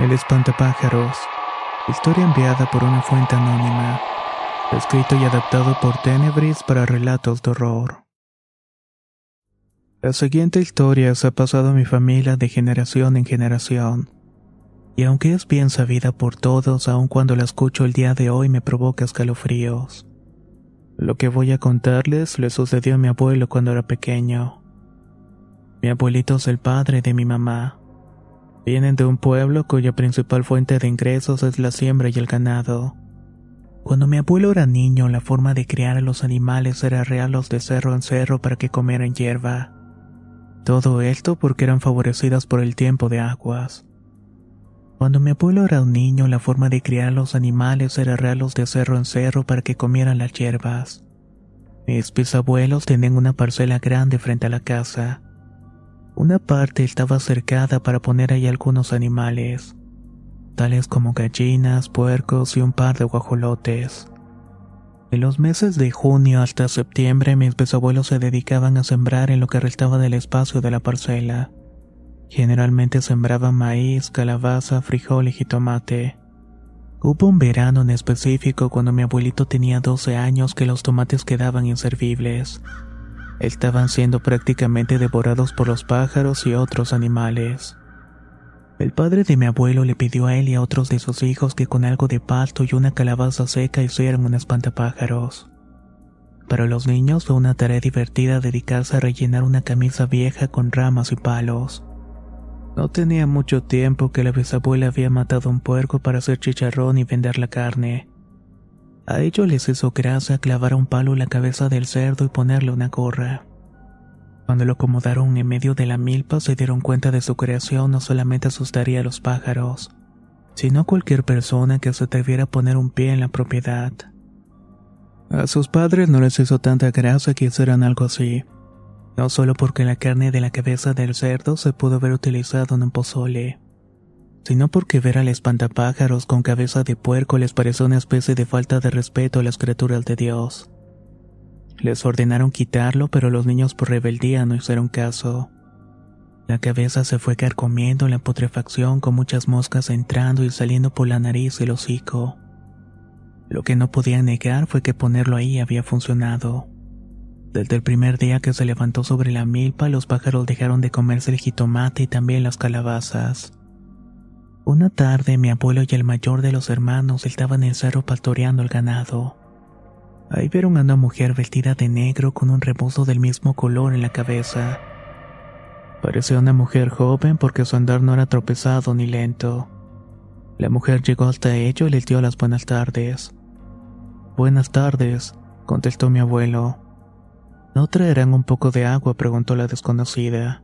El espantapájaros. Historia enviada por una fuente anónima. Escrito y adaptado por Tenebris para relatos de horror. La siguiente historia se ha pasado a mi familia de generación en generación. Y aunque es bien sabida por todos, aun cuando la escucho el día de hoy me provoca escalofríos. Lo que voy a contarles le sucedió a mi abuelo cuando era pequeño. Mi abuelito es el padre de mi mamá. Vienen de un pueblo cuya principal fuente de ingresos es la siembra y el ganado. Cuando mi abuelo era niño, la forma de criar a los animales era rearlos de cerro en cerro para que comieran hierba. Todo esto porque eran favorecidas por el tiempo de aguas. Cuando mi abuelo era un niño, la forma de criar a los animales era rearlos de cerro en cerro para que comieran las hierbas. Mis bisabuelos tenían una parcela grande frente a la casa. Una parte estaba cercada para poner ahí algunos animales, tales como gallinas, puercos y un par de guajolotes. En los meses de junio hasta septiembre mis bisabuelos se dedicaban a sembrar en lo que restaba del espacio de la parcela. Generalmente sembraban maíz, calabaza, frijol y jitomate. Hubo un verano en específico cuando mi abuelito tenía 12 años que los tomates quedaban inservibles. Estaban siendo prácticamente devorados por los pájaros y otros animales. El padre de mi abuelo le pidió a él y a otros de sus hijos que con algo de pasto y una calabaza seca hicieran un espantapájaros. Para los niños fue una tarea divertida dedicarse a rellenar una camisa vieja con ramas y palos. No tenía mucho tiempo que la bisabuela había matado un puerco para hacer chicharrón y vender la carne. A ellos les hizo gracia clavar un palo en la cabeza del cerdo y ponerle una gorra. Cuando lo acomodaron en medio de la milpa se dieron cuenta de su creación no solamente asustaría a los pájaros, sino a cualquier persona que se atreviera a poner un pie en la propiedad. A sus padres no les hizo tanta gracia que hicieran algo así, no solo porque la carne de la cabeza del cerdo se pudo haber utilizado en un pozole, sino porque ver al espantapájaros con cabeza de puerco les pareció una especie de falta de respeto a las criaturas de Dios. Les ordenaron quitarlo, pero los niños por rebeldía no hicieron caso. La cabeza se fue carcomiendo en la putrefacción con muchas moscas entrando y saliendo por la nariz y el hocico. Lo que no podían negar fue que ponerlo ahí había funcionado. Desde el primer día que se levantó sobre la milpa, los pájaros dejaron de comerse el jitomate y también las calabazas. Una tarde mi abuelo y el mayor de los hermanos estaban en el cerro pastoreando el ganado. Ahí vieron a una mujer vestida de negro con un rebozo del mismo color en la cabeza. Parecía una mujer joven porque su andar no era tropezado ni lento. La mujer llegó hasta ello y les dio las buenas tardes. Buenas tardes, contestó mi abuelo. ¿No traerán un poco de agua? preguntó la desconocida.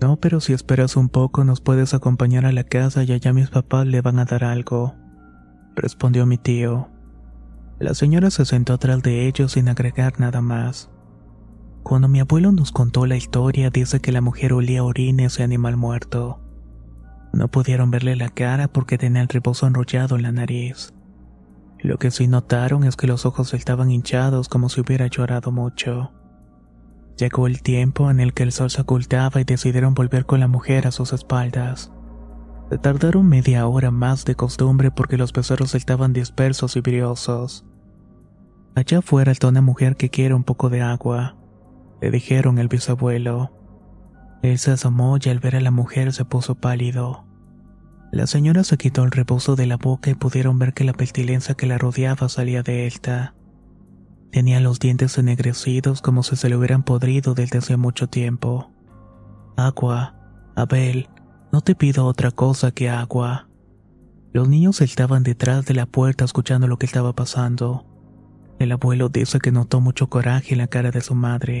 No, pero si esperas un poco nos puedes acompañar a la casa y allá mis papás le van a dar algo, respondió mi tío. La señora se sentó atrás de ellos sin agregar nada más. Cuando mi abuelo nos contó la historia, dice que la mujer olía orines y animal muerto. No pudieron verle la cara porque tenía el rebozo enrollado en la nariz. Lo que sí notaron es que los ojos estaban hinchados como si hubiera llorado mucho. Llegó el tiempo en el que el sol se ocultaba y decidieron volver con la mujer a sus espaldas. Se tardaron media hora más de costumbre porque los becerros estaban dispersos y briosos. Allá afuera está una mujer que quiere un poco de agua. le dijeron el bisabuelo. Él se asomó y al ver a la mujer se puso pálido. La señora se quitó el rebozo de la boca y pudieron ver que la pestilencia que la rodeaba salía de esta. Tenía los dientes ennegrecidos como si se le hubieran podrido desde hace mucho tiempo. Agua, Abel, no te pido otra cosa que agua. Los niños estaban detrás de la puerta escuchando lo que estaba pasando. El abuelo dice que notó mucho coraje en la cara de su madre.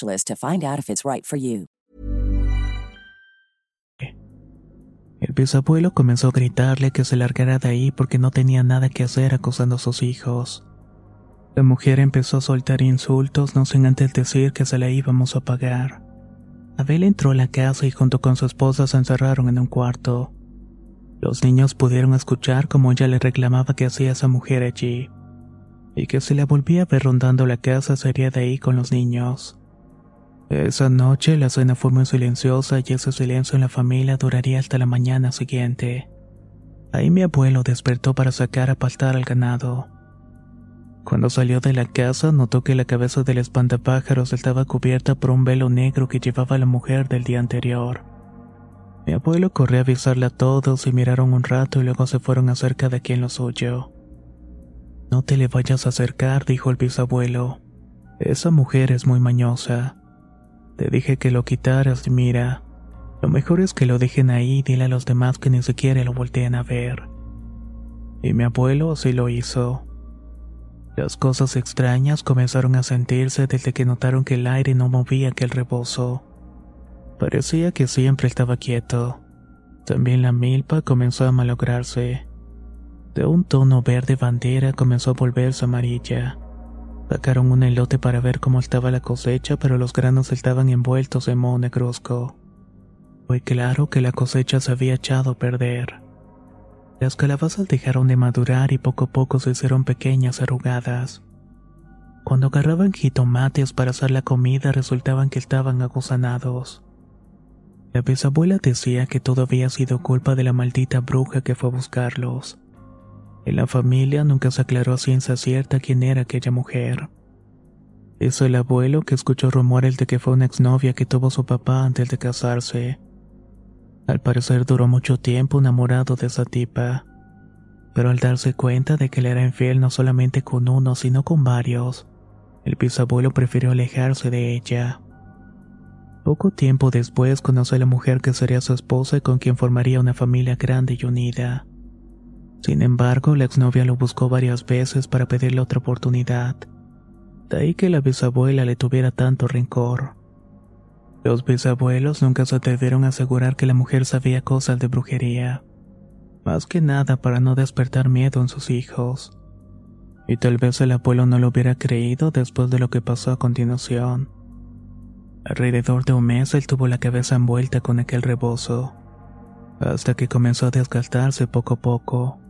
to find out if it's right. El bisabuelo comenzó a gritarle que se largara de ahí porque no tenía nada que hacer acosando a sus hijos. La mujer empezó a soltar insultos, no sin antes decir que se la íbamos a pagar. Abel entró a la casa y junto con su esposa se encerraron en un cuarto. Los niños pudieron escuchar cómo ella le reclamaba que hacía esa mujer allí, y que si la volvía a ver rondando la casa sería de ahí con los niños. Esa noche la cena fue muy silenciosa y ese silencio en la familia duraría hasta la mañana siguiente. Ahí mi abuelo despertó para sacar a pastar al ganado. Cuando salió de la casa notó que la cabeza del espantapájaros estaba cubierta por un velo negro que llevaba la mujer del día anterior. Mi abuelo corrió a avisarle a todos y miraron un rato y luego se fueron a hacer cada quien lo suyo. No te le vayas a acercar, dijo el bisabuelo. Esa mujer es muy mañosa. Te dije que lo quitaras mira, lo mejor es que lo dejen ahí y dile a los demás que ni siquiera lo volteen a ver. Y mi abuelo así lo hizo. Las cosas extrañas comenzaron a sentirse desde que notaron que el aire no movía aquel rebozo. Parecía que siempre estaba quieto. También la milpa comenzó a malograrse. De un tono verde bandera comenzó a volverse amarilla. Sacaron un elote para ver cómo estaba la cosecha, pero los granos estaban envueltos en moho negruzco. Fue claro que la cosecha se había echado a perder. Las calabazas dejaron de madurar y poco a poco se hicieron pequeñas arrugadas. Cuando agarraban jitomates para hacer la comida resultaban que estaban aguzanados. La bisabuela decía que todo había sido culpa de la maldita bruja que fue a buscarlos. En la familia nunca se aclaró a ciencia cierta quién era aquella mujer. Es el abuelo que escuchó rumores de que fue una exnovia que tuvo su papá antes de casarse. Al parecer duró mucho tiempo enamorado de esa tipa, pero al darse cuenta de que le era infiel no solamente con uno, sino con varios, el bisabuelo prefirió alejarse de ella. Poco tiempo después conoció a la mujer que sería su esposa y con quien formaría una familia grande y unida. Sin embargo, la exnovia lo buscó varias veces para pedirle otra oportunidad. De ahí que la bisabuela le tuviera tanto rencor. Los bisabuelos nunca se atrevieron a asegurar que la mujer sabía cosas de brujería, más que nada para no despertar miedo en sus hijos. Y tal vez el abuelo no lo hubiera creído después de lo que pasó a continuación. Alrededor de un mes él tuvo la cabeza envuelta con aquel rebozo, hasta que comenzó a desgastarse poco a poco.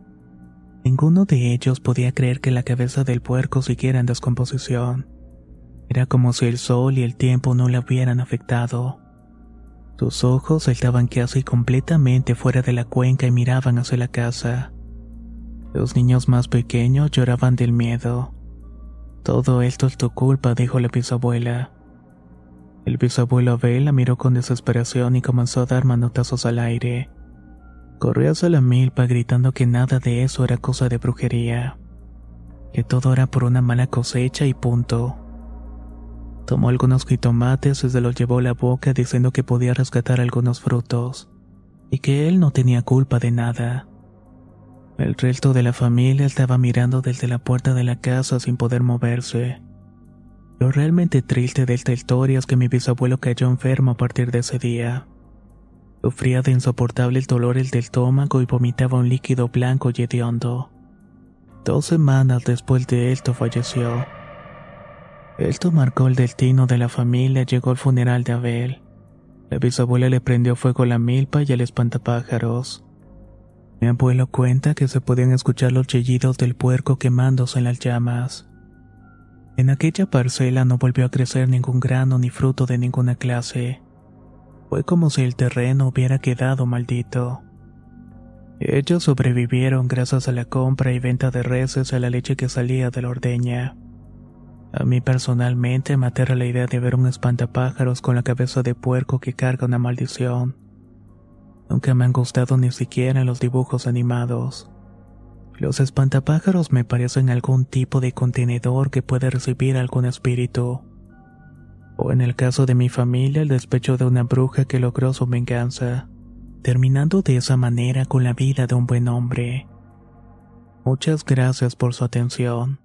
Ninguno de ellos podía creer que la cabeza del puerco siguiera en descomposición. Era como si el sol y el tiempo no la hubieran afectado. Sus ojos estaban casi completamente fuera de la cuenca y miraban hacia la casa. Los niños más pequeños lloraban del miedo. Todo esto es tu culpa, dijo la bisabuela. El bisabuelo Abel la miró con desesperación y comenzó a dar manotazos al aire. Corrió hacia la milpa gritando que nada de eso era cosa de brujería, que todo era por una mala cosecha y punto. Tomó algunos jitomates y se los llevó a la boca diciendo que podía rescatar algunos frutos, y que él no tenía culpa de nada. El resto de la familia estaba mirando desde la puerta de la casa sin poder moverse. Lo realmente triste de esta historia es que mi bisabuelo cayó enfermo a partir de ese día. Sufría de insoportables dolores del estómago y vomitaba un líquido blanco y hediondo. Dos semanas después de esto falleció. Esto marcó el destino de la familia llegó al funeral de Abel. La bisabuela le prendió fuego a la milpa y al espantapájaros. Mi abuelo cuenta que se podían escuchar los chillidos del puerco quemándose en las llamas. En aquella parcela no volvió a crecer ningún grano ni fruto de ninguna clase. Fue como si el terreno hubiera quedado maldito. Ellos sobrevivieron gracias a la compra y venta de reses a la leche que salía de la ordeña. A mí personalmente me aterra la idea de ver un espantapájaros con la cabeza de puerco que carga una maldición. Nunca me han gustado ni siquiera los dibujos animados. Los espantapájaros me parecen algún tipo de contenedor que puede recibir algún espíritu. O en el caso de mi familia, el despecho de una bruja que logró su venganza, terminando de esa manera con la vida de un buen hombre. Muchas gracias por su atención.